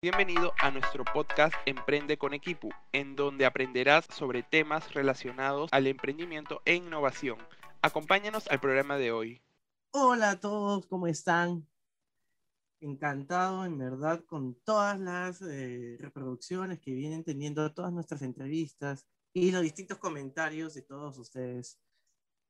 Bienvenido a nuestro podcast Emprende con Equipo, en donde aprenderás sobre temas relacionados al emprendimiento e innovación. Acompáñanos al programa de hoy. Hola a todos, ¿cómo están? Encantado, en verdad, con todas las eh, reproducciones que vienen teniendo todas nuestras entrevistas y los distintos comentarios de todos ustedes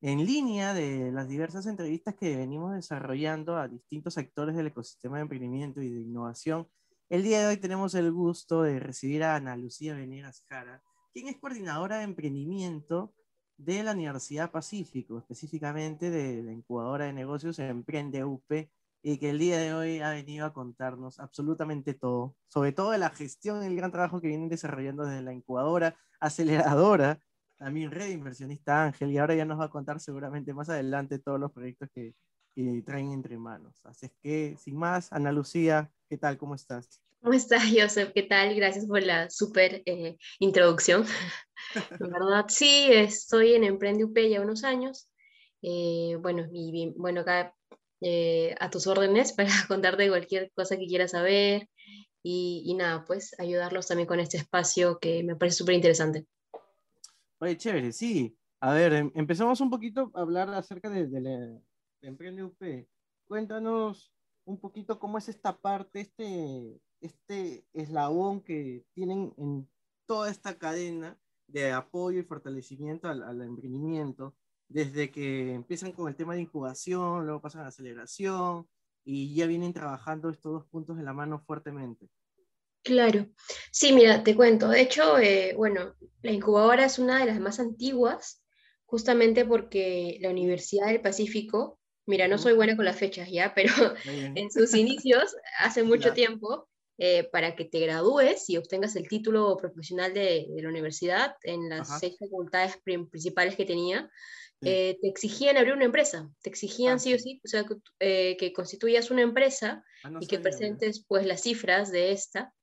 en línea de las diversas entrevistas que venimos desarrollando a distintos actores del ecosistema de emprendimiento y de innovación el día de hoy tenemos el gusto de recibir a Ana Lucía Venegas Jara, quien es coordinadora de emprendimiento de la Universidad Pacífico, específicamente de la incubadora de negocios Emprende UP, y que el día de hoy ha venido a contarnos absolutamente todo, sobre todo de la gestión el gran trabajo que vienen desarrollando desde la incubadora, aceleradora, también red inversionista Ángel, y ahora ya nos va a contar seguramente más adelante todos los proyectos que, que traen entre manos. Así es que, sin más, Ana Lucía, ¿qué tal? ¿Cómo estás? ¿Cómo estás, Joseph? ¿Qué tal? Gracias por la súper eh, introducción. en verdad, sí, estoy en Emprende UP ya unos años. Eh, bueno, y bueno, acá eh, a tus órdenes para contarte cualquier cosa que quieras saber y, y, nada, pues ayudarlos también con este espacio que me parece súper interesante. Oye, chévere, sí. A ver, em, empezamos un poquito a hablar acerca de, de, la, Emprende UP. Cuéntanos un poquito cómo es esta parte, este, este eslabón que tienen en toda esta cadena de apoyo y fortalecimiento al, al, emprendimiento, desde que empiezan con el tema de incubación, luego pasan a aceleración y ya vienen trabajando estos dos puntos de la mano fuertemente. Claro, sí, mira, te cuento. De hecho, eh, bueno, la incubadora es una de las más antiguas, justamente porque la Universidad del Pacífico Mira, no soy buena con las fechas ya, pero en sus inicios, hace mucho tiempo, eh, para que te gradúes y obtengas el título profesional de, de la universidad en las seis facultades principales que tenía, eh, te exigían abrir una empresa, te exigían ah, sí o sí, o sea, que, eh, que constituyas una empresa ah, no y que presentes pues las cifras de esta,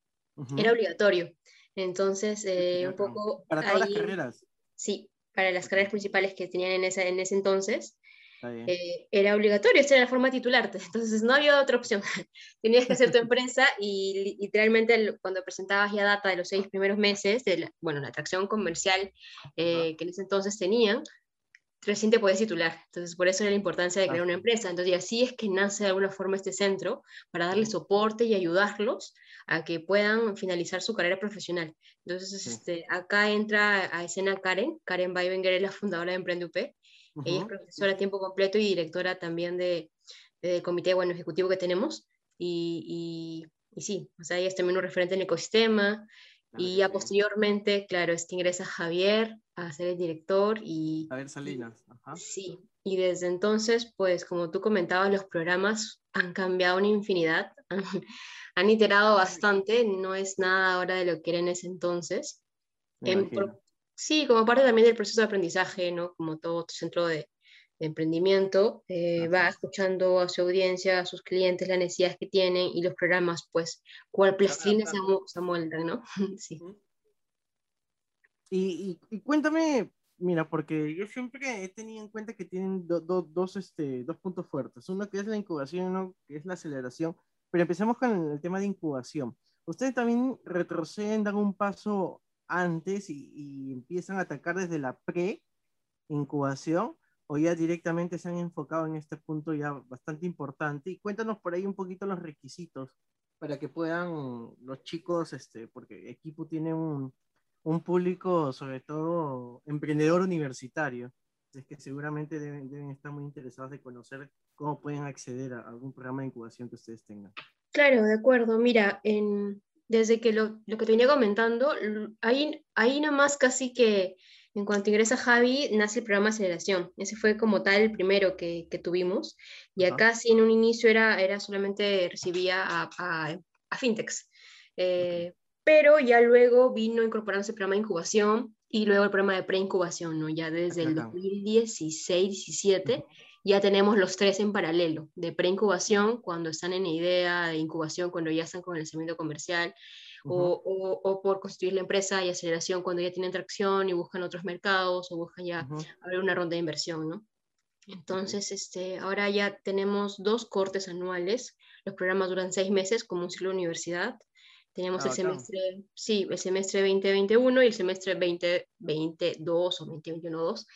era obligatorio. Entonces, un poco... Para todas las carreras. Sí, para las carreras principales que tenían en, esa, en ese entonces. Eh, era obligatorio, esa era la forma de titularte, entonces no había otra opción. Tenías que hacer tu empresa y literalmente cuando presentabas ya data de los seis primeros meses, de la, bueno, la atracción comercial eh, que en ese entonces tenían, recién te podías titular. Entonces, por eso era la importancia de crear una empresa. Entonces, y así es que nace de alguna forma este centro para darle soporte y ayudarlos a que puedan finalizar su carrera profesional. Entonces, este, acá entra a escena Karen. Karen Weibenger es la fundadora de Emprende UP ella es profesora a tiempo completo y directora también del de comité bueno, ejecutivo que tenemos. Y, y, y, sí, o sea, ella es también un referente en el ecosistema. Ah, y ya posteriormente, claro, es que ingresa Javier a ser el director y... Javier Salinas. Ajá. Sí, y desde entonces, pues como tú comentabas, los programas han cambiado una infinidad, han, iterado bastante, no es nada ahora de lo que era en ese entonces. En, Sí, como parte también del proceso de aprendizaje, ¿no? Como todo centro de, emprendimiento, eh, va escuchando a su audiencia, a sus clientes, las necesidades que tienen y los programas, pues, cual plastilina se, se moldan, ¿no? sí. Y, y, cuéntame, mira, porque yo siempre he tenido en cuenta que tienen dos, este, dos puntos fuertes. Uno que es la incubación y uno que es la aceleración. Pero empecemos con el tema de incubación. Ustedes también retroceden, dan un paso antes y, empiezan a atacar desde la pre-incubación o ya directamente se han enfocado en este punto ya bastante importante? Y cuéntanos por ahí un poquito los requisitos para que puedan los chicos, este, porque Equipo tiene un, un público, sobre todo emprendedor universitario, es que seguramente deben, deben, estar muy interesados de conocer cómo pueden acceder a algún programa de incubación que ustedes tengan. Claro, de acuerdo. Mira, en, desde que lo, lo, que te venía comentando, ahí, ahí nomás casi que en cuanto ingresa Javi, nace el programa Aceleración. Ese fue como tal el primero que, que tuvimos. Y acá sí en un inicio era, era solamente recibía a, a, a fintechs. Eh, pero ya luego vino incorporándose el programa de incubación y luego el programa de preincubación, ¿no? Ya desde el 2016-17 ya tenemos los tres en paralelo, de preincubación, cuando están en idea, de incubación, cuando ya están con el lanzamiento comercial, o, o, por constituir la empresa, y aceleración, cuando ya tienen tracción y buscan otros mercados, o buscan ya abrir una ronda de inversión, ¿no? Entonces, este, ahora ya tenemos dos cortes anuales, los programas duran seis meses como un ciclo de universidad, Teníamos el semestre, sí, el semestre 2021 y el semestre 2022 o 2021-2.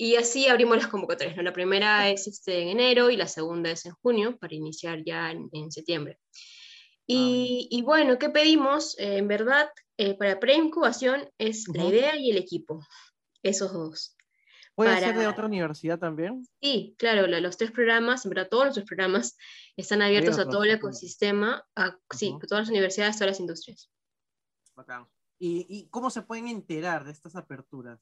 Y así abrimos las convocatorias. ¿no? La primera es este, en enero y la segunda es en junio para iniciar ya en, septiembre. Y, y, bueno, ¿qué pedimos? Eh, en verdad, eh, para preincubación es la idea y el equipo, esos dos. ¿Puede ser de otra universidad también? Sí, claro, los tres programas, en verdad todos nuestros programas están abiertos a todo el ecosistema, a, sí, todas las universidades, todas las industrias. Bacán. ¿Y, ¿Y cómo se pueden enterar de estas aperturas?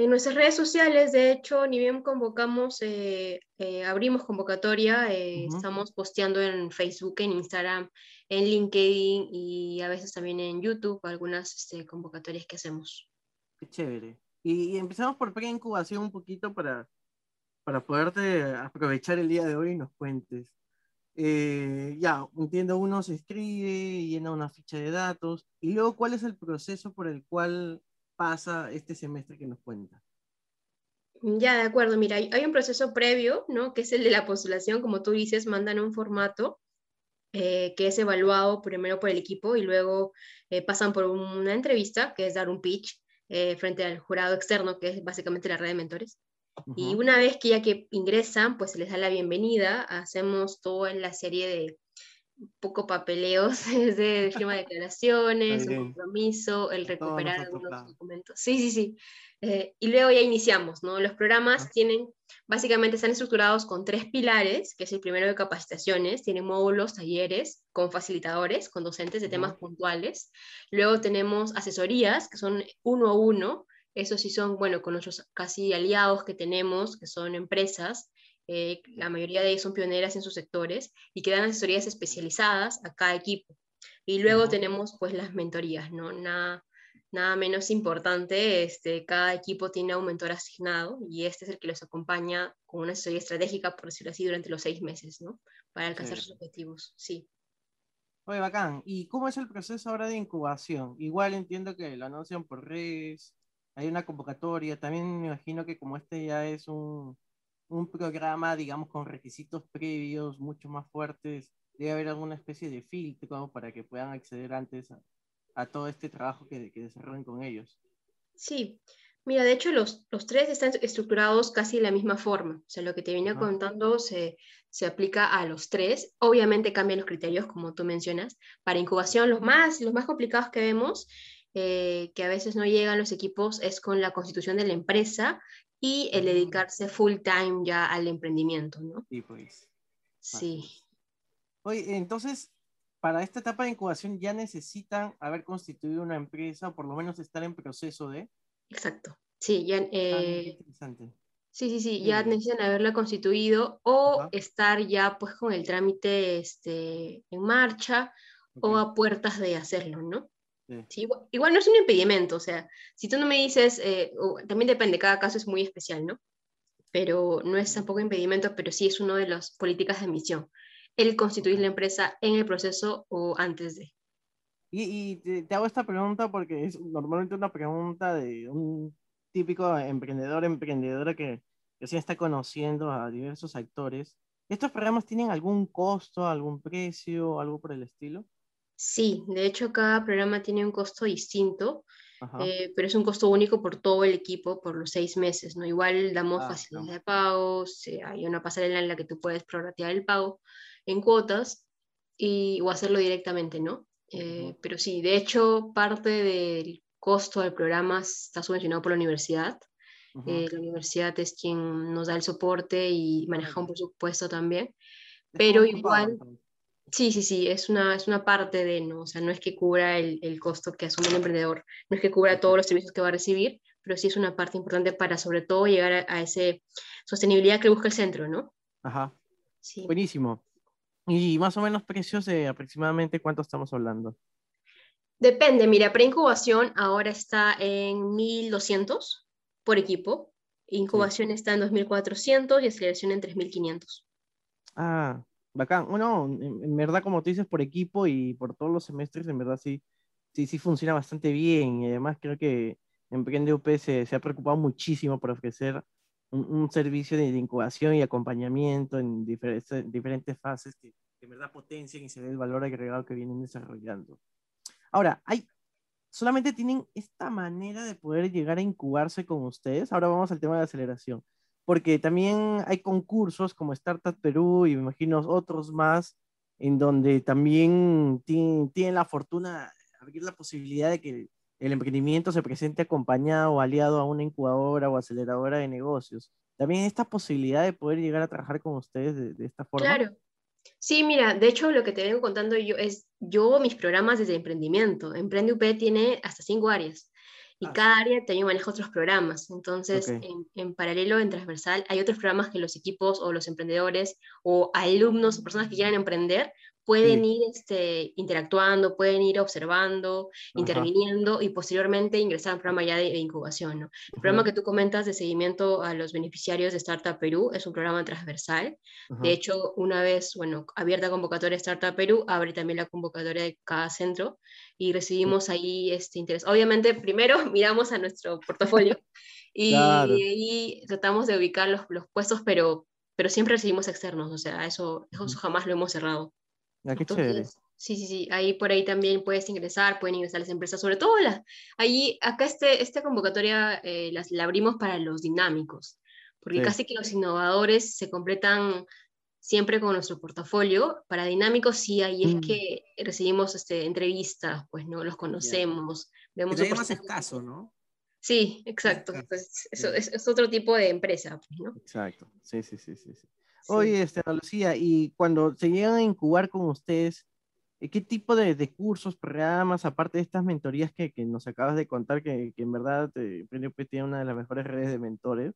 En nuestras redes sociales, de hecho, ni bien convocamos, eh, eh, abrimos convocatoria, eh, estamos posteando en Facebook, en Instagram, en LinkedIn y a veces también en YouTube algunas este, convocatorias que hacemos. Qué chévere. Y, empezamos por pre-incubación un poquito para, para poderte aprovechar el día de hoy y nos cuentes. ya, entiendo, uno se escribe, llena una ficha de datos y luego, ¿cuál es el proceso por el cual pasa este semestre que nos cuenta? Ya, de acuerdo. Mira, hay, un proceso previo, ¿no? Que es el de la postulación. Como tú dices, mandan un formato eh, que es evaluado primero por el equipo y luego eh, pasan por una entrevista, que es dar un pitch eh, frente al jurado externo, que es básicamente la red de mentores. Y una vez que ya que ingresan, pues se les da la bienvenida, hacemos toda la serie de poco papeleos, desde firma de declaraciones, un compromiso, el recuperar algunos documentos. Sí, sí, sí. Eh, y luego ya iniciamos, ¿no? Los programas tienen, básicamente están estructurados con tres pilares, que es el primero de capacitaciones, tienen módulos, talleres con facilitadores, con docentes de temas puntuales. Luego tenemos asesorías, que son uno a uno, esos sí son, bueno, con nuestros casi aliados que tenemos, que son empresas, eh, la mayoría de ellos son pioneras en sus sectores y que dan asesorías especializadas a cada equipo. Y luego tenemos pues las mentorías, ¿no? Nada, nada menos importante, este, cada equipo tiene un mentor asignado y este es el que los acompaña con una asesoría estratégica, por decirlo así, durante los seis meses, ¿no? Para alcanzar sus objetivos, sí. Oye, bacán. ¿Y cómo es el proceso ahora de incubación? Igual entiendo que lo anuncian por redes, hay una convocatoria, también me imagino que como este ya es un, un programa, digamos, con requisitos previos mucho más fuertes, debe haber alguna especie de filtro para que puedan acceder antes a, a todo este trabajo que, que, desarrollen con ellos. Sí, mira, de hecho los, los, tres están estructurados casi de la misma forma, o sea, lo que te venía contando se, se, aplica a los tres, obviamente cambian los criterios, como tú mencionas, para incubación. Los más, los más complicados que vemos, eh, que a veces no llegan los equipos, es con la constitución de la empresa y el dedicarse full time ya al emprendimiento, ¿no? Sí, pues. Sí. Oye, entonces, para esta etapa de incubación ya necesitan haber constituido una empresa o por lo menos estar en proceso de... Exacto. Sí, ya... Ah, eh, interesante. Sí, sí, sí, ya necesitan haberla constituido o estar ya pues con el trámite este, en marcha o a puertas de hacerlo, ¿no? Igual, no es un impedimento, o sea, si tú no me dices, eh, también depende, cada caso es muy especial, ¿no? Pero no es tampoco impedimento, pero sí es una de las políticas de admisión, el constituir la empresa en el proceso o antes de. Y, te, hago esta pregunta porque es normalmente una pregunta de un típico emprendedor, emprendedora que recién está conociendo a diversos actores. ¿Estos programas tienen algún costo, algún precio, algo por el estilo? Sí, de hecho cada programa tiene un costo distinto, eh, pero es un costo único por todo el equipo por los seis meses, ¿no? Igual damos ah, facilidades de pagos, hay una pasarela en la que tú puedes prorratear el pago en cuotas y, o hacerlo directamente, ¿no? Eh, pero sí, de hecho parte del costo del programa está subvencionado por la universidad. Eh, la universidad es quien nos da el soporte y maneja un presupuesto también, pero igual... Sí, sí, sí, es una, es una parte de, ¿no? O sea, no es que cubra el, el costo que asume el emprendedor, no es que cubra todos los servicios que va a recibir, pero sí es una parte importante para sobre todo llegar a, a esa sostenibilidad que busca el centro, ¿no? Ajá. Sí. Buenísimo. ¿Y más o menos precios de aproximadamente cuánto estamos hablando? Depende, mira, preincubación ahora está en 1.200 por equipo, incubación está en 2.400 y aceleración en 3.500. Ah, bacán. Bueno, en, verdad, como tú dices, por equipo y por todos los semestres, en verdad sí, sí, sí funciona bastante bien. Y además creo que Emprende UP se, se ha preocupado muchísimo por ofrecer un, servicio de, incubación y acompañamiento en diferentes, diferentes fases que, de verdad potencien y se ve el valor agregado que vienen desarrollando. Ahora, hay, solamente tienen esta manera de poder llegar a incubarse con ustedes. Ahora vamos al tema de aceleración, porque también hay concursos como Startup Perú y me imagino otros más, en donde también tienen, la fortuna abrir la posibilidad de que el emprendimiento se presente acompañado o aliado a una incubadora o aceleradora de negocios. También esta posibilidad de poder llegar a trabajar con ustedes de, de esta forma. Claro, Sí, mira, de hecho lo que te vengo contando yo es, yo mis programas desde emprendimiento. Emprende UP tiene hasta cinco áreas y ah, cada área también maneja otros programas. Entonces, en, en, paralelo, en transversal, hay otros programas que los equipos o los emprendedores o alumnos o personas que quieran emprender pueden ir este, interactuando, pueden ir observando, interviniendo y posteriormente ingresar al programa ya de, incubación. ¿no? El programa que tú comentas de seguimiento a los beneficiarios de Startup Perú es un programa transversal. De hecho, una vez, bueno, abierta convocatoria Startup Perú, abre también la convocatoria de cada centro y recibimos ahí este interés. Obviamente, primero miramos a nuestro portafolio y, ahí tratamos de ubicar los, los puestos, pero pero siempre recibimos externos, o sea, eso, eso jamás lo hemos cerrado. Ah, qué chévere. Sí, sí, sí. Ahí por ahí también puedes ingresar, pueden ingresar las empresas, sobre todo las. Ahí, acá este, esta convocatoria eh, las, la abrimos para los dinámicos, porque casi que los innovadores se completan siempre con nuestro portafolio. Para dinámicos sí, ahí es mm. que recibimos este, entrevistas, pues, ¿no? Los conocemos, vemos... Pero más escaso, ¿no? Sí, exacto. Pues, eso, es, es, otro tipo de empresa, pues, ¿no? Exacto. Sí, sí, sí, sí. sí. Oye, este, Lucía, y cuando se llegan a incubar con ustedes, eh, ¿qué tipo de, de cursos, programas, aparte de estas mentorías que, que nos acabas de contar, que, que en verdad eh, tiene una de las mejores redes de mentores,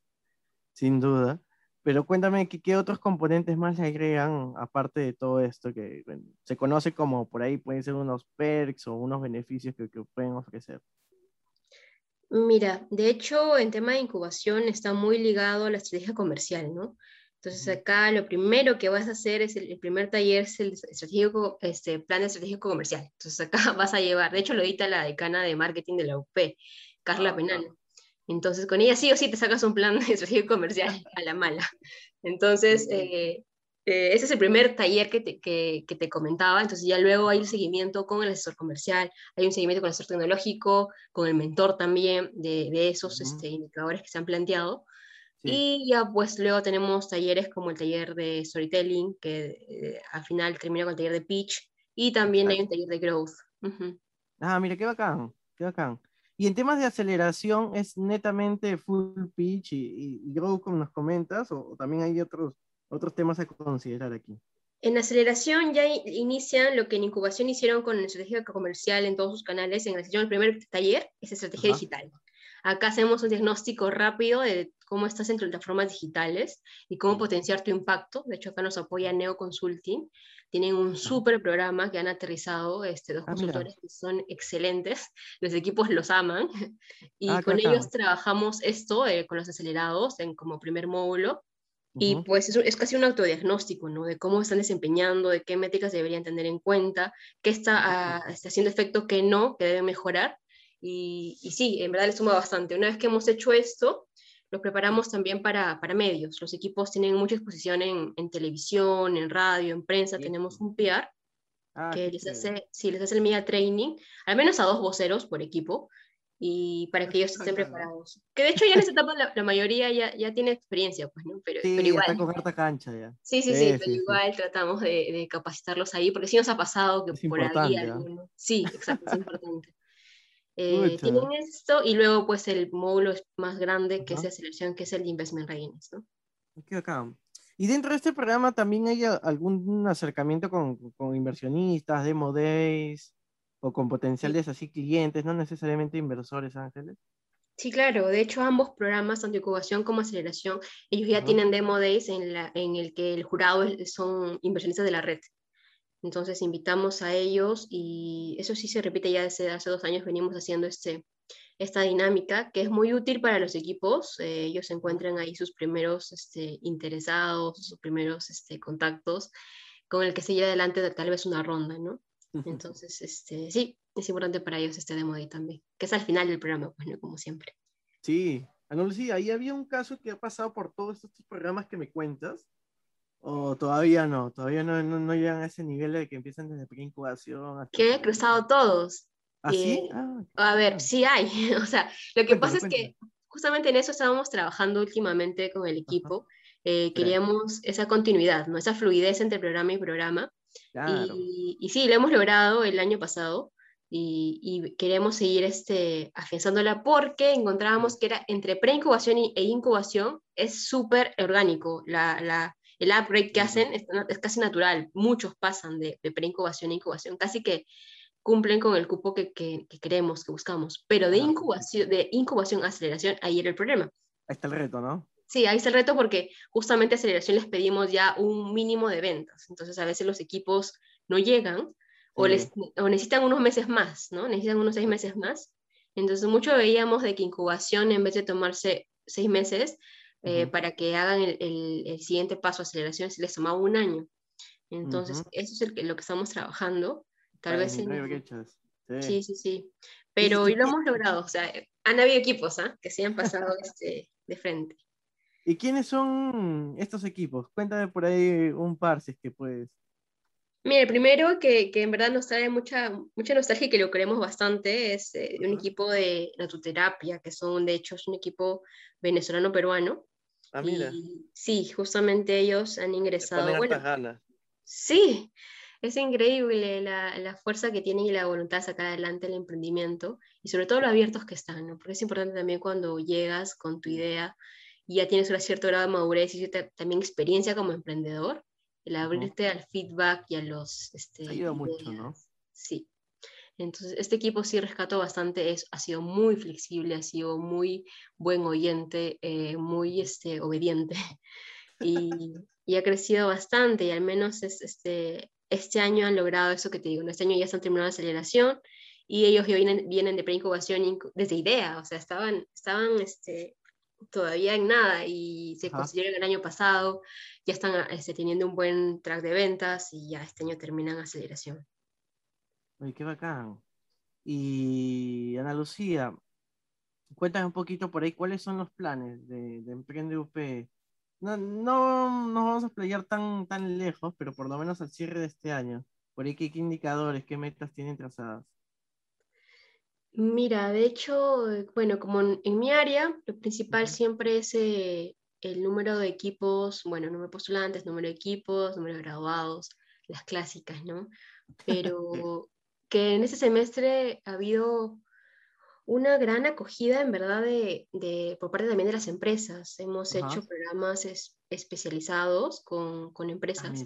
sin duda, pero cuéntame ¿qué, qué otros componentes más le agregan, aparte de todo esto, que se conoce como por ahí pueden ser unos perks o unos beneficios que, que pueden ofrecer? Mira, de hecho, en tema de incubación está muy ligado a la estrategia comercial, ¿no? Entonces acá lo primero que vas a hacer es el, primer taller es el estratégico, este, plan estratégico comercial. Entonces acá vas a llevar, de hecho lo edita la decana de marketing de la UP, Carla ah, Penal. Entonces con ella sí o sí te sacas un plan estratégico comercial a la mala. Entonces eh, eh, ese es el primer taller que te, que, que te, comentaba. Entonces ya luego hay un seguimiento con el asesor comercial, hay un seguimiento con el asesor tecnológico, con el mentor también de, de esos este, indicadores que se han planteado. Y ya pues luego tenemos talleres como el taller de storytelling, que eh, al final termina con el taller de pitch, y también hay un taller de growth. Ah, mira, qué bacán, qué bacán. Y en temas de aceleración, ¿es netamente full pitch y, growth como nos comentas, o, también hay otros, otros temas a considerar aquí? En aceleración ya inician lo que en incubación hicieron con la estrategia comercial en todos sus canales. En el primer taller es estrategia digital. Acá hacemos un diagnóstico rápido de cómo estás en plataformas digitales y cómo potenciar tu impacto. De hecho, acá nos apoya Neo Consulting. Tienen un súper programa que han aterrizado este, dos ah, consultores que son excelentes. Los equipos los aman. Y ah, con ellos trabajamos esto eh, con los acelerados en, como primer módulo. Y pues es, es, casi un autodiagnóstico, ¿no? De cómo están desempeñando, de qué métricas deberían tener en cuenta, qué está, ah, está haciendo efecto, qué no, qué debe mejorar. Y, sí, en verdad le suma bastante. Una vez que hemos hecho esto, los preparamos también para, para medios. Los equipos tienen mucha exposición en, en televisión, en radio, en prensa. Tenemos un PR ah, que les hace, sí, les hace el media training, al menos a dos voceros por equipo, y para que ellos estén preparados. Que de hecho ya en esta etapa la, mayoría ya, ya, tiene experiencia, pues, ¿no? Pero, sí, pero igual. Está con harta cancha ya. Sí, sí, sí, pero igual tratamos de, de, capacitarlos ahí, porque sí nos ha pasado que por ahí alguno... Sí, exacto, es importante. Eh, tienen esto y luego pues el módulo más grande que es la selección, que es el Investment Readiness, ¿no? acá. Y dentro de este programa también hay algún acercamiento con, con inversionistas, demo days o con potenciales así clientes, no necesariamente inversores, Ángeles. Sí, claro. De hecho, ambos programas, tanto incubación como aceleración, ellos ya tienen demo days en, la, en el que el jurado son inversionistas de la red. Entonces invitamos a ellos y eso sí se repite ya desde hace dos años, venimos haciendo este, esta dinámica que es muy útil para los equipos. Eh, ellos encuentran ahí sus primeros este, interesados, sus primeros este, contactos con el que se lleva adelante tal vez una ronda, ¿no? Entonces, este, sí, es importante para ellos este demo ahí también, que es al final del programa, pues, como siempre. Sí, Ana Lucía, ahí había un caso que ha pasado por todos estos programas que me cuentas, ¿O todavía no? Todavía no, no, llegan a ese nivel de que empiezan desde pre-incubación. Que he cruzado todos. ¿Ah, sí? Ah, a ver, sí hay. o sea, lo que pasa es que justamente en eso estábamos trabajando últimamente con el equipo. Eh, queríamos esa continuidad, ¿no? esa fluidez entre programa y programa. Y, y, sí, lo hemos logrado el año pasado y, queremos seguir este, afianzándola porque encontrábamos que era entre preincubación e incubación es súper orgánico. La, la, el upgrade que hacen es, casi natural. Muchos pasan de, de preincubación a incubación, casi que cumplen con el cupo que, que, queremos, que buscamos. Pero de incubación, de incubación a aceleración, ahí era el problema. Ahí está el reto, ¿no? Sí, ahí está el reto porque justamente a aceleración les pedimos ya un mínimo de ventas. Entonces a veces los equipos no llegan o, les, o necesitan unos meses más, ¿no? Necesitan unos seis meses más. Entonces, mucho veíamos de que incubación, en vez de tomarse seis meses, eh, para que hagan el, el, siguiente paso, aceleración, se les tomaba un año. Entonces, eso es lo que estamos trabajando. Tal vez en... Sí. sí, sí, Pero hoy lo hemos logrado. O sea, han habido equipos ¿ah? que se han pasado este, de frente. ¿Y quiénes son estos equipos? Cuéntame por ahí un par, si es que puedes. Mire, primero que, que, en verdad nos trae mucha, mucha nostalgia y que lo queremos bastante es eh, un equipo de natuterapia, que son, de hecho, es un equipo venezolano-peruano. Ah, mira. sí, justamente ellos han ingresado. Bueno. Sí, es increíble la, la, fuerza que tienen y la voluntad de sacar adelante el emprendimiento y sobre todo lo abiertos que están, ¿no? Porque es importante también cuando llegas con tu idea y ya tienes un cierto grado de madurez y también experiencia como emprendedor, el abrirte al feedback y a los... Este, Ayuda mucho, ¿no? Sí. Entonces, este equipo sí rescató bastante, es, ha sido muy flexible, ha sido muy buen oyente, eh, muy este, obediente y, y, ha crecido bastante y al menos es, este, este año han logrado eso que te digo, este año ya están terminando la aceleración y ellos vienen, vienen de preincubación desde idea, o sea, estaban, estaban este, todavía en nada y se consiguieron el año pasado, ya están este, teniendo un buen track de ventas y ya este año terminan aceleración. Ay, qué bacán. Y Ana Lucía, cuéntame un poquito por ahí cuáles son los planes de, de Emprende UP. No, no nos vamos a playar tan, tan lejos, pero por lo menos al cierre de este año. Por ahí, ¿qué, qué indicadores, qué metas tienen trazadas? Mira, de hecho, bueno, como en, mi área, lo principal siempre es eh, el número de equipos, bueno, número de postulantes, número de equipos, número de graduados, las clásicas, ¿no? Pero que en este semestre ha habido una gran acogida, en verdad, de, por parte también de las empresas. Hemos hecho programas especializados con, con ah, empresas.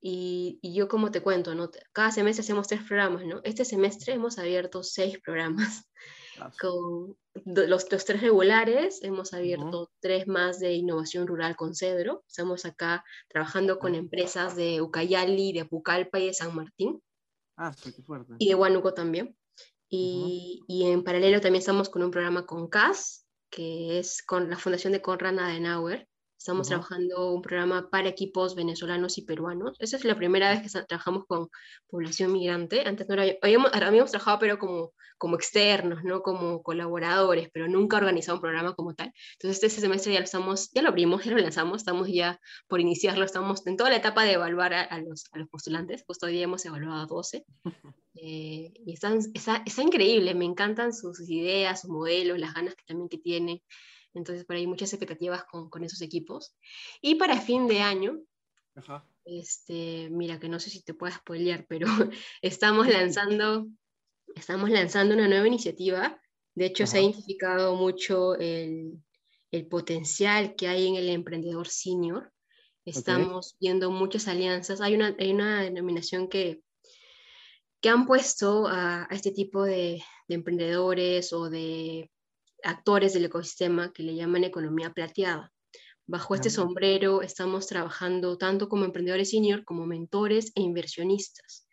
Y, yo como te cuento, ¿no? cada semestre hacemos tres programas, ¿no? Este semestre hemos abierto seis programas. Con los, los, tres regulares, hemos abierto tres más de innovación rural con Cedro. Estamos acá trabajando con empresas de Ucayali, de Apucalpa y de San Martín. Ah, sí, qué fuerte. Y de Huánuco también. Y, y, en paralelo también estamos con un programa con CAS, que es con la Fundación de Conrad Adenauer, Estamos trabajando un programa para equipos venezolanos y peruanos. Esa es la primera vez que trabajamos con población migrante. Antes no era, habíamos, habíamos trabajado, pero como, como externos, ¿no? como colaboradores, pero nunca organizado un programa como tal. Entonces, este semestre ya lo, estamos, ya lo abrimos, ya lo lanzamos, estamos ya por iniciarlo, estamos en toda la etapa de evaluar a, los, a los, postulantes. Justo hoy hemos evaluado a 12. Eh, y están, está, está, increíble, me encantan sus, ideas, sus modelos, las ganas que también que tiene. Entonces, por ahí muchas expectativas con, con esos equipos. Y para fin de año, Este, mira, que no sé si te puedo spoilear, pero estamos lanzando, estamos lanzando una nueva iniciativa. De hecho, se ha identificado mucho el, el, potencial que hay en el emprendedor senior. Estamos viendo muchas alianzas. Hay una, hay una denominación que, que han puesto a, a este tipo de, de, emprendedores o de actores del ecosistema que le llaman economía plateada. Bajo este sombrero estamos trabajando tanto como emprendedores senior como mentores e inversionistas.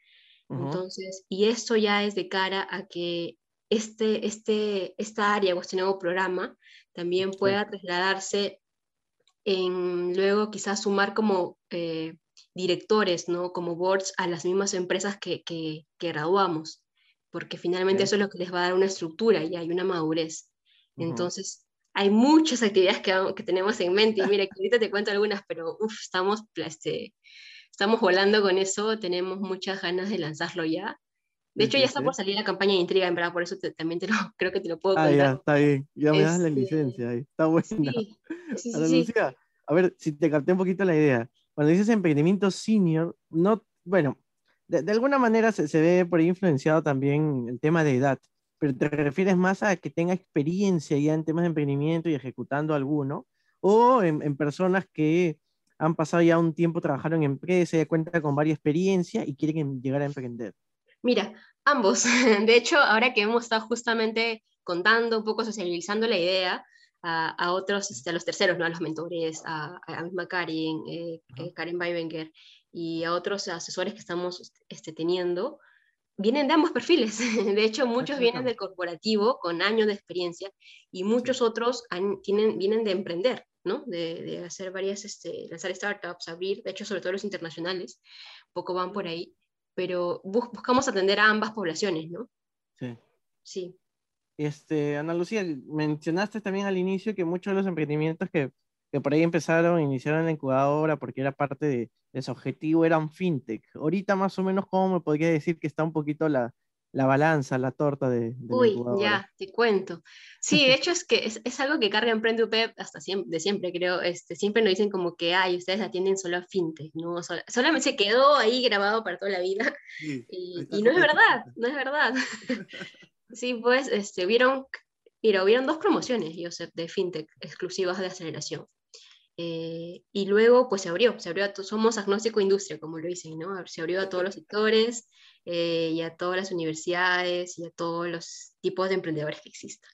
Entonces, y esto ya es de cara a que este, este, esta área o este nuevo programa también pueda trasladarse en luego quizás sumar como eh, directores, ¿no? como boards a las mismas empresas que, que, graduamos, porque finalmente eso es lo que les va a dar una estructura y hay una madurez. Entonces, hay muchas actividades que, que tenemos en mente. Y mira, que ahorita te cuento algunas, pero uf, estamos, este, estamos volando con eso, tenemos muchas ganas de lanzarlo ya. De hecho, ya está por salir la campaña de intriga, en verdad, por eso también te lo, creo que te lo puedo contar. Ah, ya, está bien. Ya me das la este, licencia ahí. Está buena. Sí, sí, sí, a ver, si te capté un poquito la idea. Cuando dices emprendimiento senior, no, bueno, de, de alguna manera se, se, ve por ahí influenciado también el tema de edad, pero te refieres más a que tenga experiencia ya en temas de emprendimiento y ejecutando alguno, o en, en personas que han pasado ya un tiempo trabajando en empresa, ya cuenta con varias experiencias y quieren llegar a emprender. Mira, ambos. De hecho, ahora que hemos estado justamente contando, un poco socializando la idea a, otros, este, a los terceros, ¿no? a los mentores, a, a misma Karen, eh, eh, Karen Weibenger, y a otros asesores que estamos este, teniendo, vienen de ambos perfiles. De hecho, muchos vienen del corporativo con años de experiencia y muchos otros tienen, vienen de emprender, ¿no? De, de hacer varias, este, lanzar startups, abrir, de hecho, sobre todo los internacionales, poco van por ahí pero buscamos atender a ambas poblaciones, ¿no? Sí. Sí. Este, Ana Lucía, mencionaste también al inicio que muchos de los emprendimientos que, que por ahí empezaron, iniciaron la incubadora porque era parte de, de, su objetivo, eran fintech. Ahorita más o menos, ¿cómo me podría decir que está un poquito la, la balanza, la torta de... de Uy, ya, te cuento. Sí, de hecho es que es, es algo que carga Emprende UP hasta siempre, de siempre, creo. Este, siempre nos dicen como que, ay, ustedes atienden solo a fintech, ¿no? solamente se quedó ahí grabado para toda la vida. y, y no es verdad, no es verdad. sí, pues, este, vieron, mira, hubieron dos promociones, Joseph, de fintech exclusivas de aceleración. Eh, y luego, pues se abrió, se abrió a somos agnóstico industria, como lo dicen, ¿no? Se abrió a todos los sectores, eh, y a todas las universidades y a todos los tipos de emprendedores que existan.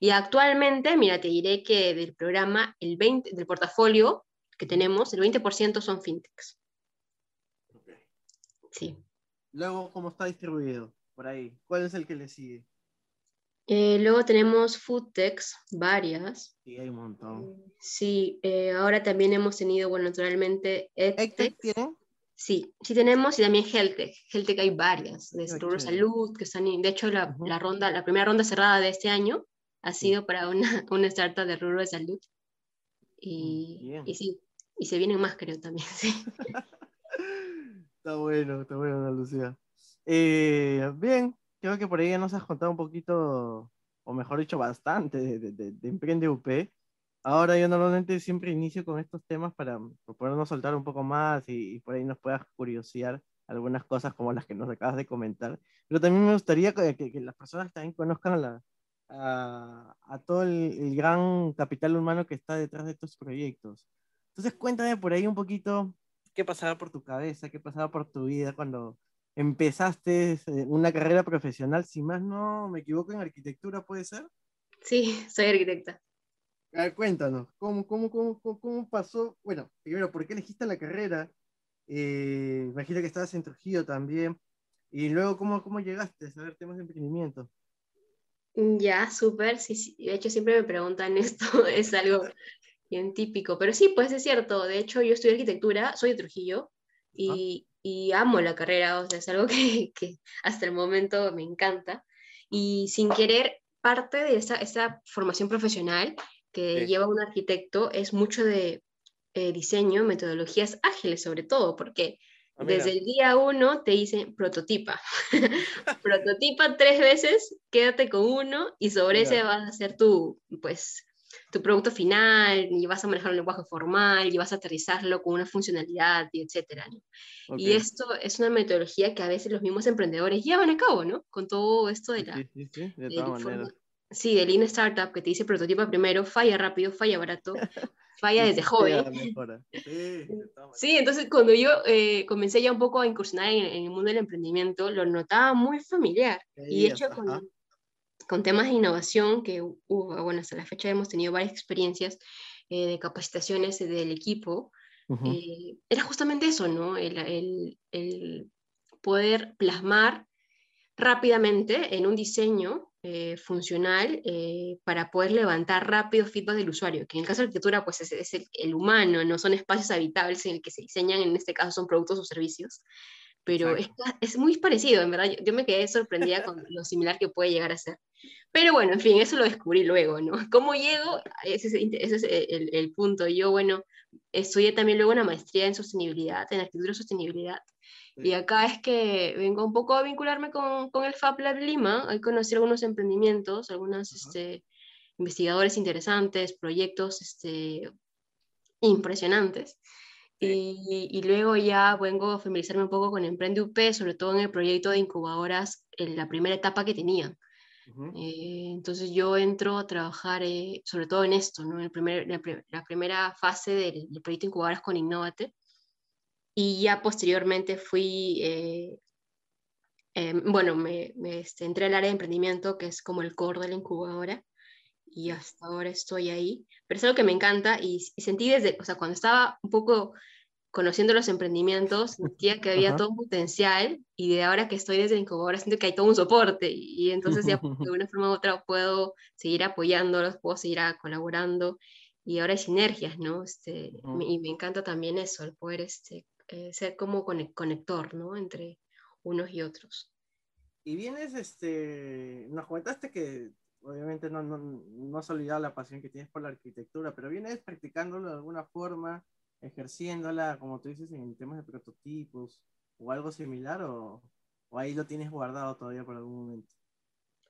Y actualmente, mira, te diré que del programa, el 20, del portafolio que tenemos, el 20% son fintechs. Sí. Luego, ¿cómo está distribuido por ahí? ¿Cuál es el que le sigue? Eh, luego tenemos foodtechs, varias. Sí, hay un montón. Sí, eh, ahora también hemos tenido, bueno, naturalmente, EdTech. tiene? Sí, sí tenemos y también Heltec. Heltec hay varias, de Seguro Salud, que están, de hecho la, la, ronda, la primera ronda cerrada de este año ha sido para una, una startup de Rubro de Salud. Y, y, sí, y se vienen más creo también, sí. está bueno, está bueno, Ana Lucía. Eh, bien, creo que por ahí ya nos has contado un poquito, o mejor dicho, bastante de, de, de Emprende UP. Ahora yo normalmente siempre inicio con estos temas para podernos soltar un poco más y, por ahí nos puedas curiosear algunas cosas como las que nos acabas de comentar. Pero también me gustaría que, que, las personas también conozcan la, a, a todo el, gran capital humano que está detrás de estos proyectos. Entonces cuéntame por ahí un poquito qué pasaba por tu cabeza, qué pasaba por tu vida cuando empezaste eh, una carrera profesional, si más no me equivoco, en arquitectura, ¿puede ser? Sí, soy arquitecta. A cuéntanos, ¿cómo, cómo, cómo, cómo pasó? Bueno, primero, ¿por qué elegiste la carrera? Eh, imagino que estabas en Trujillo también. Y luego, ¿cómo, cómo llegaste a saber temas de emprendimiento? Ya, súper. Sí, sí, De hecho, siempre me preguntan esto, es algo bien típico. Pero sí, pues es cierto. De hecho, yo estudié arquitectura, soy de Trujillo y, y amo la carrera. O sea, es algo que, que, hasta el momento me encanta. Y sin querer, parte de esa, esa formación profesional que lleva un arquitecto es mucho de eh, diseño, metodologías ágiles sobre todo, porque ah, desde el día uno te dicen prototipa. prototipa tres veces, quédate con uno y sobre ese vas a hacer tu, pues, tu producto final y vas a manejar un lenguaje formal y vas a aterrizarlo con una funcionalidad y etcétera. Y esto es una metodología que a veces los mismos emprendedores llevan a cabo, ¿no? Con todo esto de la... Sí, sí, sí, de todas maneras Sí, de Lean Startup, que te dice prototipo primero, falla rápido, falla barato, falla desde joven. Sí, entonces cuando yo eh, comencé ya un poco a incursionar en, el mundo del emprendimiento, lo notaba muy familiar. y de hecho, con, con, temas de innovación, que bueno, hasta la fecha hemos tenido varias experiencias eh, de capacitaciones del equipo, eh, era justamente eso, ¿no? El, el, el poder plasmar rápidamente en un diseño eh, funcional eh, para poder levantar rápido feedback del usuario, que en el caso de arquitectura pues es, el, humano, no son espacios habitables en el que se diseñan, en este caso son productos o servicios, pero es, es, muy parecido, en verdad. Yo, me quedé sorprendida con lo similar que puede llegar a ser. Pero bueno, en fin, eso lo descubrí luego, ¿no? ¿Cómo llego? Ese es, ese es el, el, punto. Yo, bueno, estudié también luego una maestría en sostenibilidad, en actitud de sostenibilidad. Y acá es que vengo un poco a vincularme con, con el Fab Lab Lima. Ahí conocí algunos emprendimientos, algunos este, investigadores interesantes, proyectos este, impresionantes. Y, y, luego ya vengo a familiarizarme un poco con Emprende UP, sobre todo en el proyecto de incubadoras, en la primera etapa que tenían. Eh, entonces yo entro a trabajar eh, sobre todo en esto, ¿no? el primer, la, primera fase del, proyecto incubadoras con Innovate. Y ya posteriormente fui, eh, bueno, me, me este, entré al área de emprendimiento, que es como el core de la incubadora y hasta ahora estoy ahí. Pero es algo que me encanta y, sentí desde, o sea, cuando estaba un poco conociendo los emprendimientos, sentía que había todo un potencial y de ahora que estoy desde incubadora siento que hay todo un soporte y, entonces ya de una forma u otra puedo seguir apoyándolos, puedo seguir colaborando y ahora hay sinergias, ¿no? Este, y me encanta también eso, el poder este, eh, ser como conector, ¿no? Entre unos y otros. Y vienes, este, nos comentaste que obviamente no, no, no has olvidado la pasión que tienes por la arquitectura, pero vienes practicándolo de alguna forma, ejerciéndola, como tú dices, en temas de prototipos o algo similar, o, o ahí lo tienes guardado todavía por algún momento.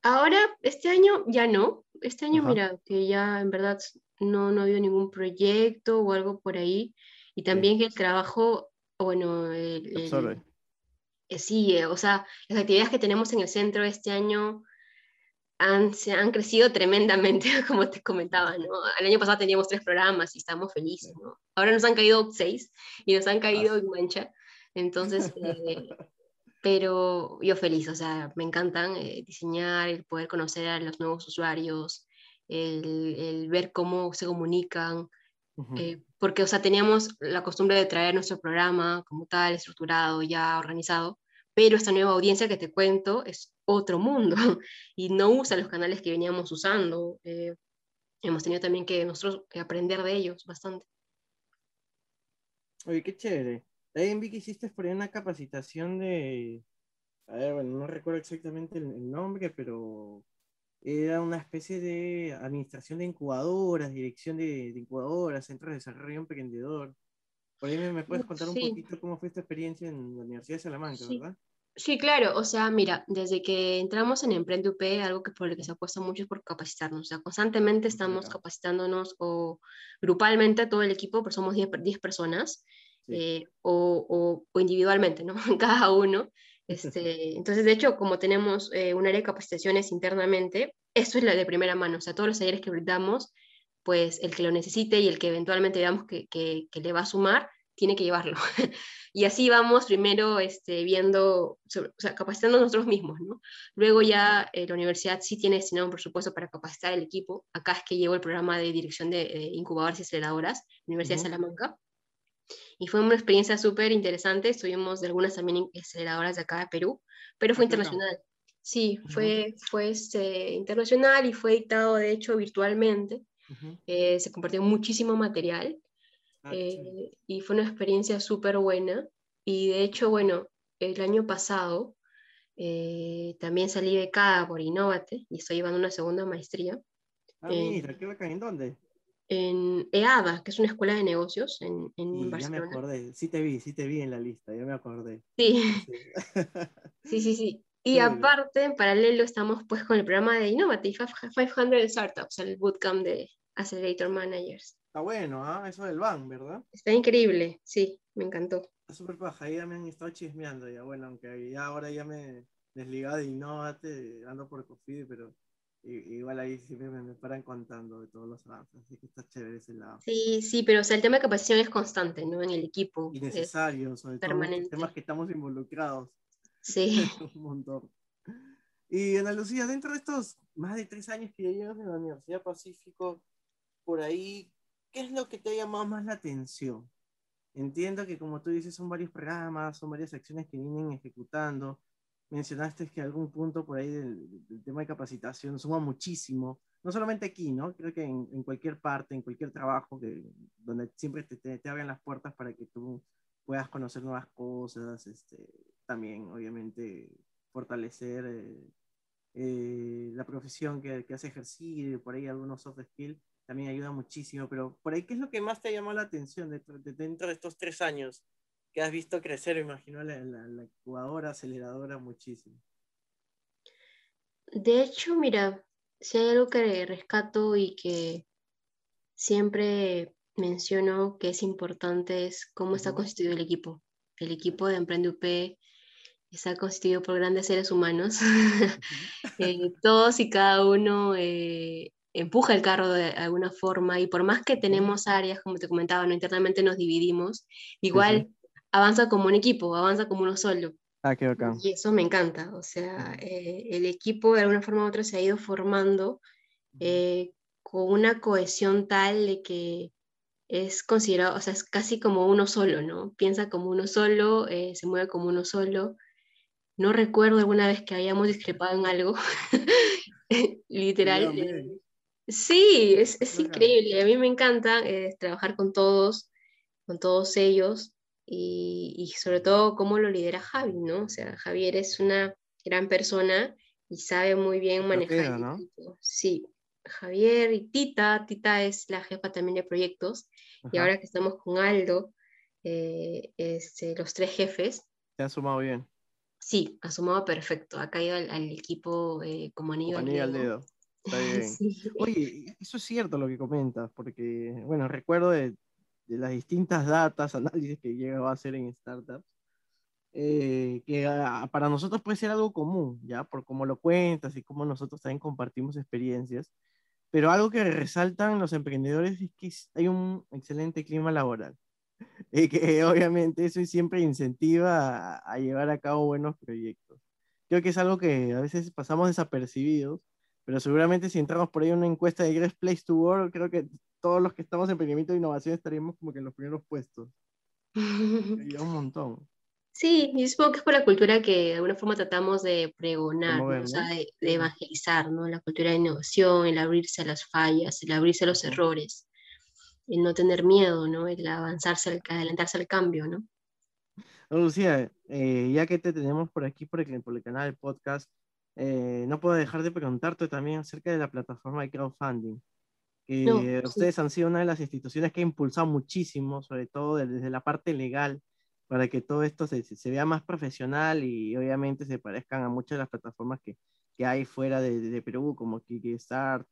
Ahora, este año ya no. Este año, mira, que ya en verdad no, no ha habido ningún proyecto o algo por ahí. Y también que el trabajo, bueno, el, el, sí, eh, o sea, las actividades que tenemos en el centro este año han, se han crecido tremendamente, como te comentaba, ¿no? El año pasado teníamos tres programas y estábamos felices, ¿no? Ahora nos han caído seis y nos han caído en mancha. Entonces, eh, pero yo feliz, o sea, me encantan eh, diseñar, el poder conocer a los nuevos usuarios, el, el ver cómo se comunican, eh, porque, o sea, teníamos la costumbre de traer nuestro programa como tal, estructurado, ya organizado, pero esta nueva audiencia que te cuento es otro mundo y no usa los canales que veníamos usando. Eh, hemos tenido también que nosotros aprender de ellos bastante. Oye, qué chévere. También vi que hiciste por ahí una capacitación de, a ver, bueno, no recuerdo exactamente el, nombre, pero era una especie de administración de incubadoras, dirección de, incubadoras, centros de desarrollo emprendedor. Por ahí me, puedes contar un poquito cómo fue esta experiencia en la Universidad de Salamanca, ¿verdad? Sí, claro, o sea, mira, desde que entramos en Emprende UP, algo que por lo que se apuesta mucho es por capacitarnos, o sea, constantemente estamos capacitándonos o grupalmente todo el equipo, porque somos 10, personas, eh, o, o, individualmente, ¿no? Cada uno. Este, entonces, de hecho, como tenemos eh, un área de capacitaciones internamente, esto es la de primera mano, o sea, todos los talleres que brindamos, pues el que lo necesite y el que eventualmente veamos que, que, que le va a sumar, tiene que llevarlo. y así vamos primero este, viendo, o sea, capacitando nosotros mismos, ¿no? Luego ya eh, la universidad sí tiene destinado un presupuesto para capacitar el equipo. Acá es que llevo el programa de dirección de eh, incubadoras y aceleradoras, Universidad de Salamanca. Y fue una experiencia súper interesante. Estuvimos de algunas también aceleradoras de acá de Perú, pero fue ah, internacional. Sí, fue, fue este, internacional y fue dictado, de hecho, virtualmente. Eh, se compartió muchísimo material eh, y fue una experiencia súper buena. Y de hecho, bueno, el año pasado eh, también salí becada por Innovate y estoy llevando una segunda maestría. Ah, mira, ¿qué beca en dónde? En EADA, que es una escuela de negocios en, en Barcelona. Ya me acordé, sí te vi, sí te vi en la lista, ya me acordé. Sí, sí, sí, sí. Y aparte, en paralelo, estamos pues con el programa de Innovate 500 Startups, el bootcamp de Accelerator Managers. Está bueno, ¿ah? Eso del van, ¿verdad? Está increíble, sí, me encantó. Está súper paja, ahí ya me han estado chismeando ya, bueno, aunque ya ahora ya me desligado de Innovate, ando por Cofide, pero igual ahí siempre me, paran contando de todos los avances, así que está chévere ese lado. Sí, sí, pero o sea, el tema de capacitación es constante, ¿no? En el equipo. Y necesario, sobre todo en los temas que estamos involucrados. Sí. Un montón. Y Ana Lucía, dentro de estos más de tres años que ya llevas en la Universidad Pacífico, por ahí, ¿qué es lo que te ha llamado más la atención? Entiendo que como tú dices son varios programas, son varias acciones que vienen ejecutando. Mencionaste que algún punto por ahí del, tema de capacitación suma muchísimo, no solamente aquí, ¿no? Creo que en, en cualquier parte, en cualquier trabajo, que, donde siempre te, te, te, abren las puertas para que tú puedas conocer nuevas cosas, este, también, obviamente, fortalecer eh, eh, la profesión que, que has ejercido, por ahí algunos soft skills, también ayuda muchísimo. Pero por ahí, ¿qué es lo que más te ha llamado la atención dentro de, dentro de estos tres años que has visto crecer, me imagino, la, la, la incubadora, aceleradora muchísimo? De hecho, mira, si hay algo que rescato y que siempre menciono que es importante es cómo está constituido el equipo. El equipo de Emprende UP está constituido por grandes seres humanos. Eh, todos y cada uno eh, empuja el carro de alguna forma y por más que tenemos áreas, como te comentaba, ¿no? internamente nos dividimos, igual avanza como un equipo, avanza como uno solo. Ah, qué bacán. Y eso me encanta, o sea, eh, el equipo de alguna forma u otra se ha ido formando con una cohesión tal de que es considerado, o sea, es casi como uno solo, ¿no? Piensa como uno solo, eh, se mueve como uno solo. No recuerdo alguna vez que hayamos discrepado en algo, literal. Eh, sí, es, es increíble. A mí me encanta eh, trabajar con todos, con todos ellos y, y, sobre todo cómo lo lidera Javi, ¿no? O sea, Javier es una gran persona y sabe muy bien manejar. ¿no? Sí, Javier y Tita. Tita es la jefa también de proyectos. Y ahora que estamos con Aldo, eh, este, los tres jefes. ¿Se han sumado bien? Sí, ha sumado perfecto. Ha caído al, equipo eh, como anillo, al dedo. Está bien. Oye, eso es cierto lo que comentas, porque, bueno, recuerdo de, de las distintas datas, análisis que llegaba a hacer en startups, eh, que para nosotros puede ser algo común, ¿ya? Por cómo lo cuentas y cómo nosotros también compartimos experiencias. Pero algo que resaltan los emprendedores es que hay un excelente clima laboral. Y que obviamente eso siempre incentiva a, llevar a cabo buenos proyectos. Creo que es algo que a veces pasamos desapercibidos, pero seguramente si entramos por ahí en una encuesta de Great Place to Work, creo que todos los que estamos en emprendimiento e innovación estaríamos como que en los primeros puestos. un montón. Sí, y supongo que es por la cultura que de alguna forma tratamos de pregonar, o sea, de, evangelizar, ¿no? La cultura de innovación, el abrirse a las fallas, el abrirse a los errores, el no tener miedo, ¿no? El avanzarse, adelantarse al cambio, ¿no? Lucía, eh, ya que te tenemos por aquí, por el, por el canal de podcast, eh, no puedo dejar de preguntarte también acerca de la plataforma de crowdfunding. Que ustedes han sido una de las instituciones que ha impulsado muchísimo, sobre todo desde la parte legal, para que todo esto se, se, vea más profesional y obviamente se parezcan a muchas de las plataformas que, que hay fuera de, de, Perú, como Kickstarter,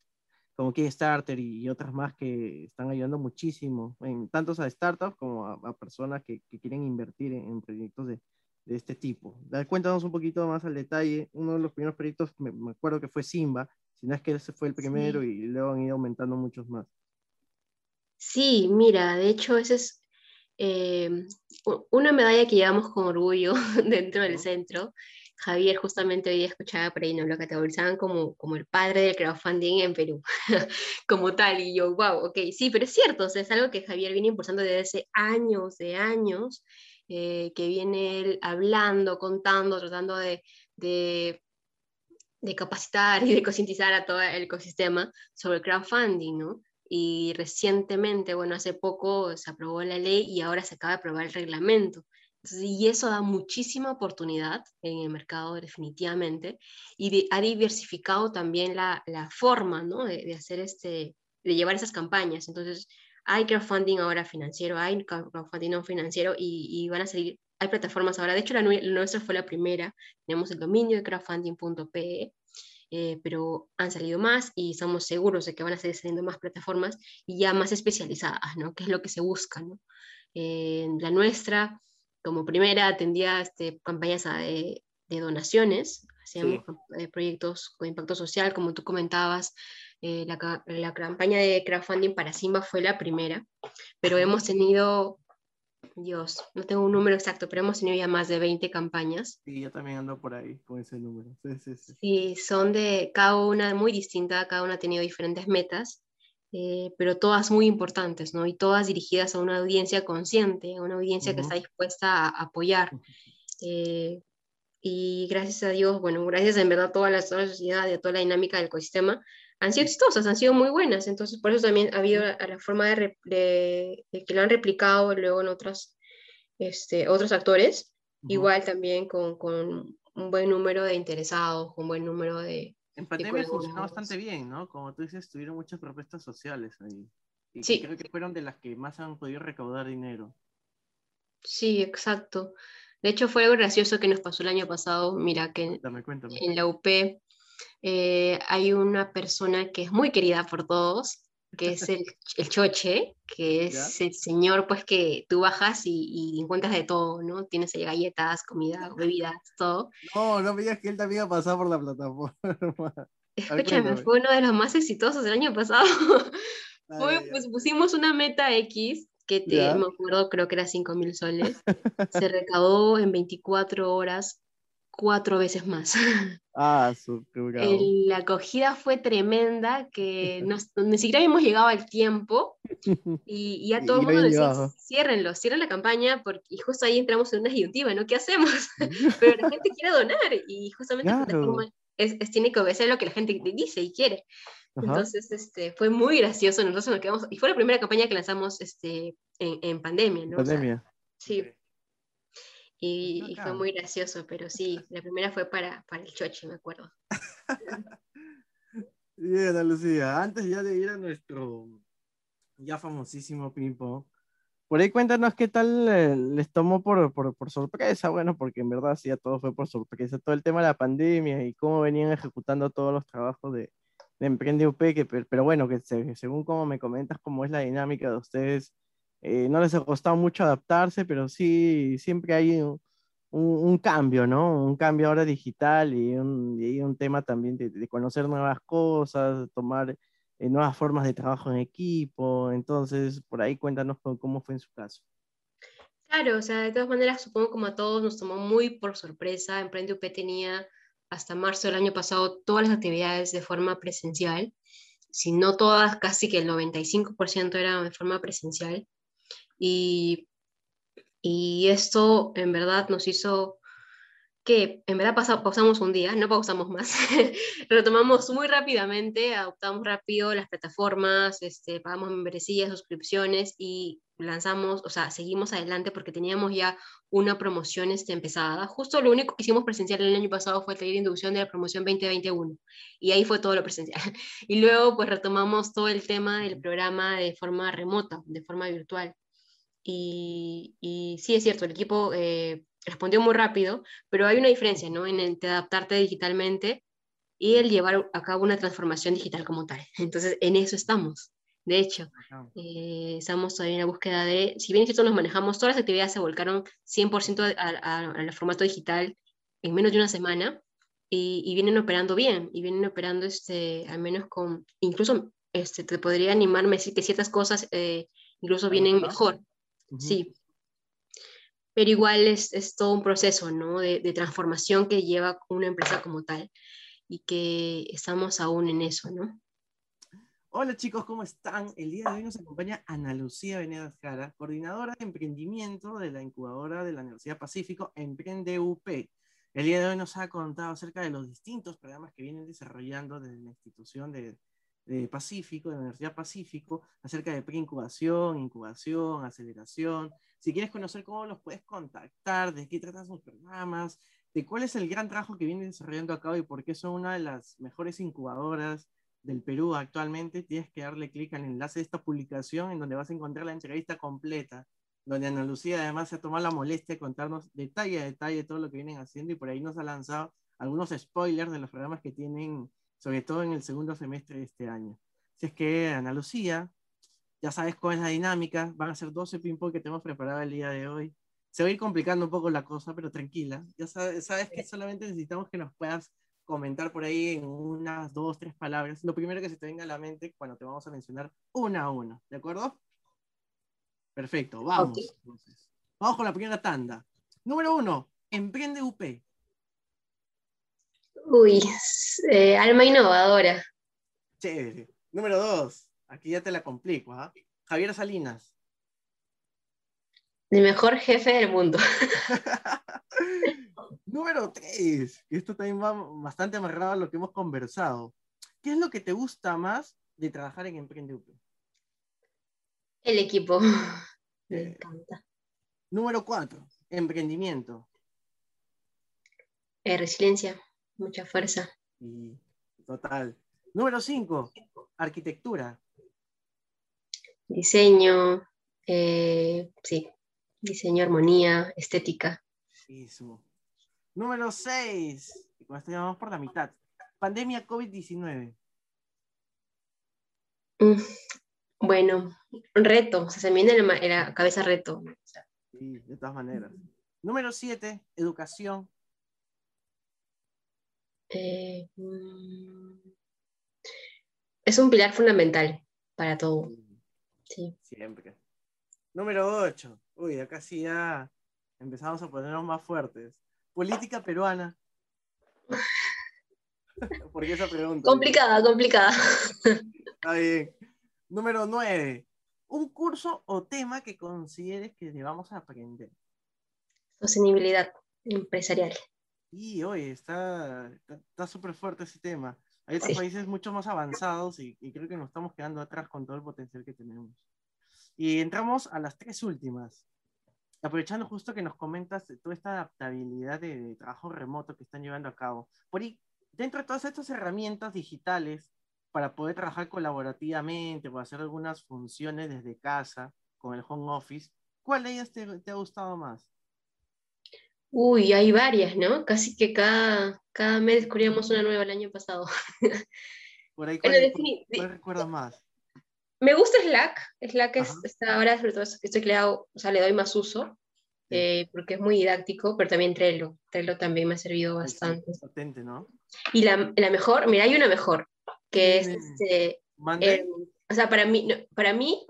como Kickstarter y otras más que están ayudando muchísimo, en, tanto a startups como a, personas que, que, quieren invertir en, proyectos de, de, este tipo. Cuéntanos un poquito más al detalle. Uno de los primeros proyectos, me, me acuerdo que fue Simba, si no es que ese fue el primero y luego han ido aumentando muchos más. Sí, mira, de hecho ese es eh, una medalla que llevamos con orgullo dentro del centro. Javier justamente hoy escuchaba por ahí, nos lo categorizaban como, como el padre del crowdfunding en Perú, como tal, y yo, wow, ok, sí, pero es cierto, es algo que Javier viene impulsando desde hace años, de años, eh, que viene él hablando, contando, tratando de, de, de capacitar y de concientizar a todo el ecosistema sobre el crowdfunding, ¿no? y recientemente, bueno, hace poco se aprobó la ley y ahora se acaba de aprobar el reglamento. y eso da muchísima oportunidad en el mercado definitivamente y ha diversificado también la, la forma ¿no? de, de, hacer este, de llevar esas campañas. Entonces, hay crowdfunding ahora financiero, hay crowdfunding no financiero y, y van a salir, hay plataformas ahora, de hecho la, la nuestra fue la primera, tenemos el dominio de crowdfunding.pe eh, pero han salido más y estamos seguros de que van a seguir saliendo más plataformas y ya más especializadas, ¿no? Que es lo que se busca, ¿no? Eh, la nuestra, como primera, atendía este, campañas de, de donaciones, hacíamos eh, proyectos con impacto social, como tú comentabas, la, la, campaña de crowdfunding para Simba fue la primera, pero hemos tenido Dios, no tengo un número exacto, pero hemos tenido ya más de 20 campañas. Sí, yo también ando por ahí con ese número. Sí, sí, sí. sí son de cada una muy distinta, cada una ha tenido diferentes metas, eh, pero todas muy importantes, ¿no? Y todas dirigidas a una audiencia consciente, a una audiencia que está dispuesta a apoyar. Eh, y gracias a Dios, bueno, gracias en verdad a toda la, toda la sociedad y a toda la dinámica del ecosistema, han sido exitosas, han sido muy buenas. Entonces, por eso también ha habido la, forma de, que lo han replicado luego en otros, este, otros actores. igual también con, con, un buen número de interesados, un buen número de... En pandemia funcionó bastante bien, ¿no? Como tú dices, tuvieron muchas propuestas sociales ahí. Y sí. creo que fueron de las que más han podido recaudar dinero. Sí, exacto. De hecho, fue algo gracioso que nos pasó el año pasado. Mira, que en la UP eh, hay una persona que es muy querida por todos, que es el, el choche, que es el señor pues que tú bajas y, encuentras de todo, ¿no? Tienes ahí galletas, comida, bebidas, todo. No, no me digas que él también ha pasado por la plataforma. Escúchame, fue uno de los más exitosos del año pasado. pues pusimos una meta X que te, me acuerdo, creo que era 5 mil soles. Se recaudó en 24 horas cuatro veces más. Ah, La acogida fue tremenda, que ni siquiera habíamos llegado al tiempo y, ya todo el mundo decía, ciérrenlo, cierren la campaña, porque, y justo ahí entramos en una disyuntiva, ¿no? ¿Qué hacemos? Pero la gente quiere donar y justamente es, tiene que obedecer lo que la gente dice y quiere. Entonces, este, fue muy gracioso, nosotros nos quedamos, y fue la primera campaña que lanzamos este, en, en pandemia, ¿no? Pandemia. sí. Y, fue muy gracioso, pero sí, la primera fue para, para el choche, me acuerdo. Bien, Lucía, antes ya de ir a nuestro ya famosísimo Pimpo, por ahí cuéntanos qué tal eh, les tomó por, por, por, sorpresa, bueno, porque en verdad sí, ya todo fue por sorpresa, todo el tema de la pandemia y cómo venían ejecutando todos los trabajos de, de Emprende UP, que, pero, bueno, que según como me comentas, cómo es la dinámica de ustedes, eh, no les ha costado mucho adaptarse, pero sí, siempre hay un, un, cambio, ¿no? Un cambio ahora digital y un, y un tema también de, conocer nuevas cosas, tomar eh, nuevas formas de trabajo en equipo. Entonces, por ahí cuéntanos cómo fue en su caso. Claro, o sea, de todas maneras, supongo como a todos nos tomó muy por sorpresa. Emprende UP tenía hasta marzo del año pasado todas las actividades de forma presencial, si no todas, casi que el 95% era de forma presencial. Y, y esto en verdad nos hizo que en verdad pausamos un día, no pausamos más, retomamos muy rápidamente, adoptamos rápido las plataformas, este, pagamos membresías, suscripciones y lanzamos, o sea, seguimos adelante porque teníamos ya una promoción este, empezada. Justo lo único que hicimos presencial el año pasado fue el taller de inducción de la promoción 2021 y ahí fue todo lo presencial. Y luego pues retomamos todo el tema del programa de forma remota, de forma virtual. Y, sí, es cierto, el equipo eh, respondió muy rápido, pero hay una diferencia ¿no? en el adaptarte digitalmente y el llevar a cabo una transformación digital como tal. Entonces, en eso estamos. De hecho, eh, estamos todavía en la búsqueda de, si bien nosotros nos manejamos, todas las actividades se volcaron 100% al formato digital en menos de una semana y, vienen operando bien, y vienen operando este, al menos con, incluso este, te podría animarme a decir que ciertas cosas eh, incluso vienen mejor sí. Pero igual es, es, todo un proceso, ¿no? De, de, transformación que lleva una empresa como tal y que estamos aún en eso, ¿no? Hola chicos, ¿cómo están? El día de hoy nos acompaña Ana Lucía Venegas Jara, coordinadora de emprendimiento de la incubadora de la Universidad Pacífico Emprende UP. El día de hoy nos ha contado acerca de los distintos programas que vienen desarrollando desde la institución de, de Pacífico, de la Universidad Pacífico, acerca de preincubación, incubación, aceleración. Si quieres conocer cómo los puedes contactar, de qué tratan sus programas, de cuál es el gran trabajo que vienen desarrollando a cabo y por qué son una de las mejores incubadoras del Perú actualmente, tienes que darle clic al enlace de esta publicación en donde vas a encontrar la entrevista completa, donde Ana Lucía además se ha tomado la molestia de contarnos detalle a detalle todo lo que vienen haciendo y por ahí nos ha lanzado algunos spoilers de los programas que tienen sobre todo en el segundo semestre de este año. Si es que, Ana Lucía, ya sabes cuál es la dinámica, van a ser 12 ping-pong que tenemos preparado el día de hoy. Se va a ir complicando un poco la cosa, pero tranquila. Ya sabes, sabes que solamente necesitamos que nos puedas comentar por ahí en unas dos, tres palabras. Lo primero que se te venga a la mente cuando te vamos a mencionar una a una, ¿de acuerdo? Perfecto, vamos. Vamos con la primera tanda. Número uno, Emprende UP. Uy, eh, alma innovadora. Chévere. Número dos, aquí ya te la complico. ¿ah? Javier Salinas. El mejor jefe del mundo. Número tres, esto también va bastante amarrado a lo que hemos conversado. ¿Qué es lo que te gusta más de trabajar en Emprende UP? El equipo. Me encanta. Número cuatro, emprendimiento. Eh, resiliencia, mucha fuerza. Y, total. Número 5, arquitectura. Diseño, eh, sí, diseño, armonía, estética. Eso. Número 6, con esto vamos por la mitad. Pandemia COVID-19. Mm, bueno, reto, o sea, se me viene en la, cabeza reto. Sí, de todas maneras. Número 7, educación. Eh, mm, es un pilar fundamental para todo. Sí. Siempre. Número 8. Uy, acá sí ya empezamos a ponernos más fuertes. Política peruana. ¿Por qué esa pregunta? Complicada, complicada. Está bien. Número 9. Un curso o tema que consideres que debamos aprender. Sostenibilidad empresarial. Y oye, está súper fuerte ese tema. Hay otros países mucho más avanzados y, creo que nos estamos quedando atrás con todo el potencial que tenemos. Y entramos a las tres últimas. Aprovechando justo que nos comentas toda esta adaptabilidad de, trabajo remoto que están llevando a cabo. Por ahí, dentro de todas estas herramientas digitales para poder trabajar colaborativamente, para hacer algunas funciones desde casa con el home office, ¿cuál de ellas te ha gustado más? Uy, hay varias, ¿no? Casi que cada, cada mes descubríamos una nueva el año pasado. Por ahí, ¿cuál, recuerdas más? Me gusta Slack. Slack es, está ahora, sobre todo que estoy creado, o sea, le doy más uso, eh, porque es muy didáctico, pero también Trello. Trello también me ha servido bastante. potente, ¿no? Y la, la, mejor, mira, hay una mejor, que es este, o sea, para mí, para mí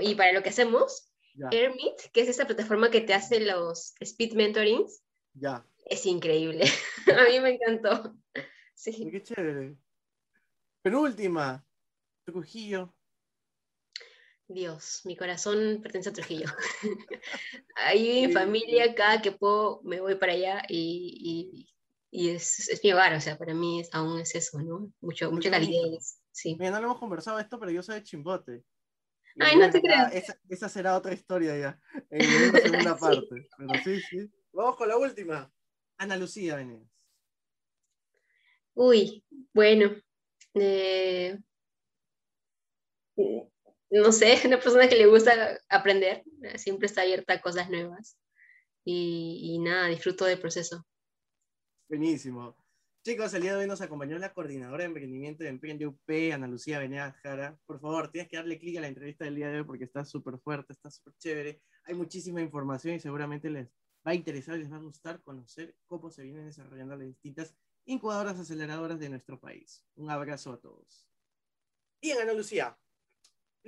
y para lo que hacemos, Airmeet, que es esa plataforma que te hace los speed mentorings, ya. Es increíble. a mí me encantó. Sí. Qué chévere. Penúltima. Trujillo. Dios, mi corazón pertenece a Trujillo. Ahí mi familia, cada que puedo, me voy para allá y, y, es, es, mi hogar, o sea, para mí aún es eso, ¿no? Mucho, mucha calidez. Sí. Mira, no lo hemos conversado esto, pero yo soy de Chimbote. Ay, no te creas. Esa, esa, será otra historia ya, en la segunda parte. Pero sí, sí. Vamos con la última. Ana Lucía Venegas. Uy, bueno. Eh, no sé, una persona que le gusta aprender, siempre está abierta a cosas nuevas. Y, nada, disfruto del proceso. Buenísimo. Chicos, el día de hoy nos acompañó la coordinadora de emprendimiento de Emprende UP, Ana Lucía Venegas Jara. Por favor, tienes que darle clic a la entrevista del día de hoy porque está súper fuerte, está súper chévere. Hay muchísima información y seguramente les va a interesar, les va a gustar conocer cómo se vienen desarrollando las distintas incubadoras aceleradoras de nuestro país. Un abrazo a todos. Y Ana Lucía.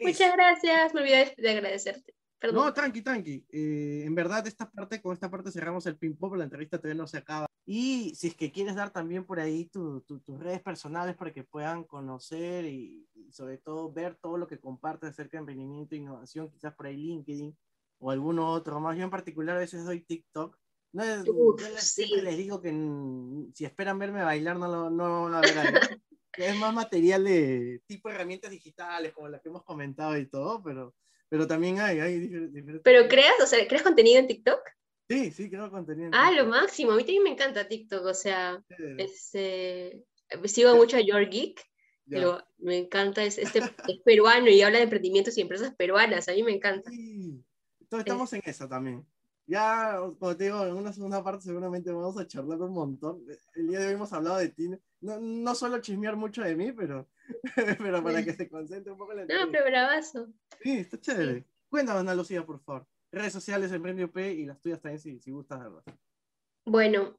Muchas gracias, me olvidé de agradecerte. Perdón. No, tranqui, tranqui. Eh, en verdad, esta parte, con esta parte cerramos el ping-pong, la entrevista todavía no se acaba. Y si es que quieres dar también por ahí tus redes personales para que puedan conocer y, y, sobre todo ver todo lo que compartes acerca de emprendimiento e innovación, quizás por ahí LinkedIn, o alguno otro. Más yo en particular a veces doy TikTok. No es, les, digo que si esperan verme bailar no lo, no van a ver ahí. Es más material de tipo herramientas digitales como las que hemos comentado y todo, pero, pero también hay, hay diferentes. ¿Pero creas, o sea, creas contenido en TikTok? Sí, sí, creo contenido. ah, lo máximo. A mí también me encanta TikTok, o sea, este, sigo mucho a Your Geek. Pero me encanta, es, este, es peruano y habla de emprendimientos y empresas peruanas, a mí me encanta. Sí. Entonces estamos en eso también. Ya, como te digo, en una segunda parte seguramente vamos a charlar un montón. El día de hoy hemos hablado de ti. No, no solo chismear mucho de mí, pero, pero para que se concentre un poco la No, pero bravazo. Sí, está chévere. Cuéntanos, Ana Lucía, por favor. Redes sociales, Emprende UP y las tuyas también, si, si gustas verlas. Bueno,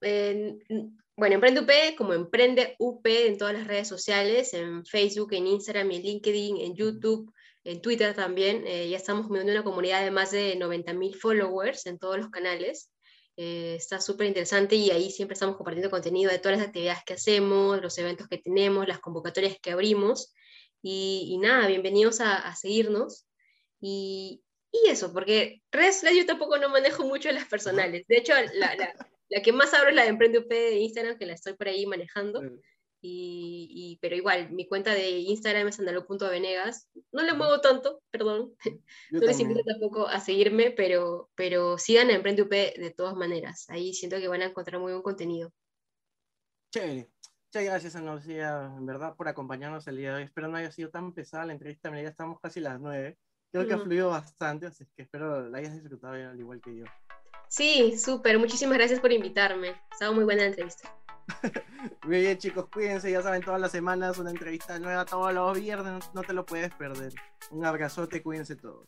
bueno, Emprende UP como Emprende UP en todas las redes sociales, en Facebook, en Instagram, en LinkedIn, en YouTube, en Twitter también. Eh, ya estamos viendo una comunidad de más de 90.000 followers en todos los canales. Eh, está súper interesante y ahí siempre estamos compartiendo contenido de todas las actividades que hacemos, los eventos que tenemos, las convocatorias que abrimos. Y, nada, bienvenidos a, seguirnos. Y, y, eso, porque redes yo tampoco no manejo mucho las personales. De hecho, la, la, la que más abro es la de Emprende UP de Instagram, que la estoy por ahí manejando. Y, pero igual, mi cuenta de Instagram es andalo.venegas. No le muevo tanto, perdón. no les invito tampoco a seguirme, pero, pero sigan a Emprende UP de todas maneras. Ahí siento que van a encontrar muy buen contenido. Chévere. Muchas gracias, Ana Lucía, en verdad, por acompañarnos el día de hoy. Espero no haya sido tan pesada la entrevista. ya estamos casi las nueve. Creo que ha fluido bastante, así que espero la hayas disfrutado al igual que yo. Sí, súper. Muchísimas gracias por invitarme. Ha estado muy buena la entrevista. muy bien, chicos, cuídense. Ya saben, todas las semanas una entrevista nueva, todos los viernes. No te lo puedes perder. Un abrazote, cuídense todos.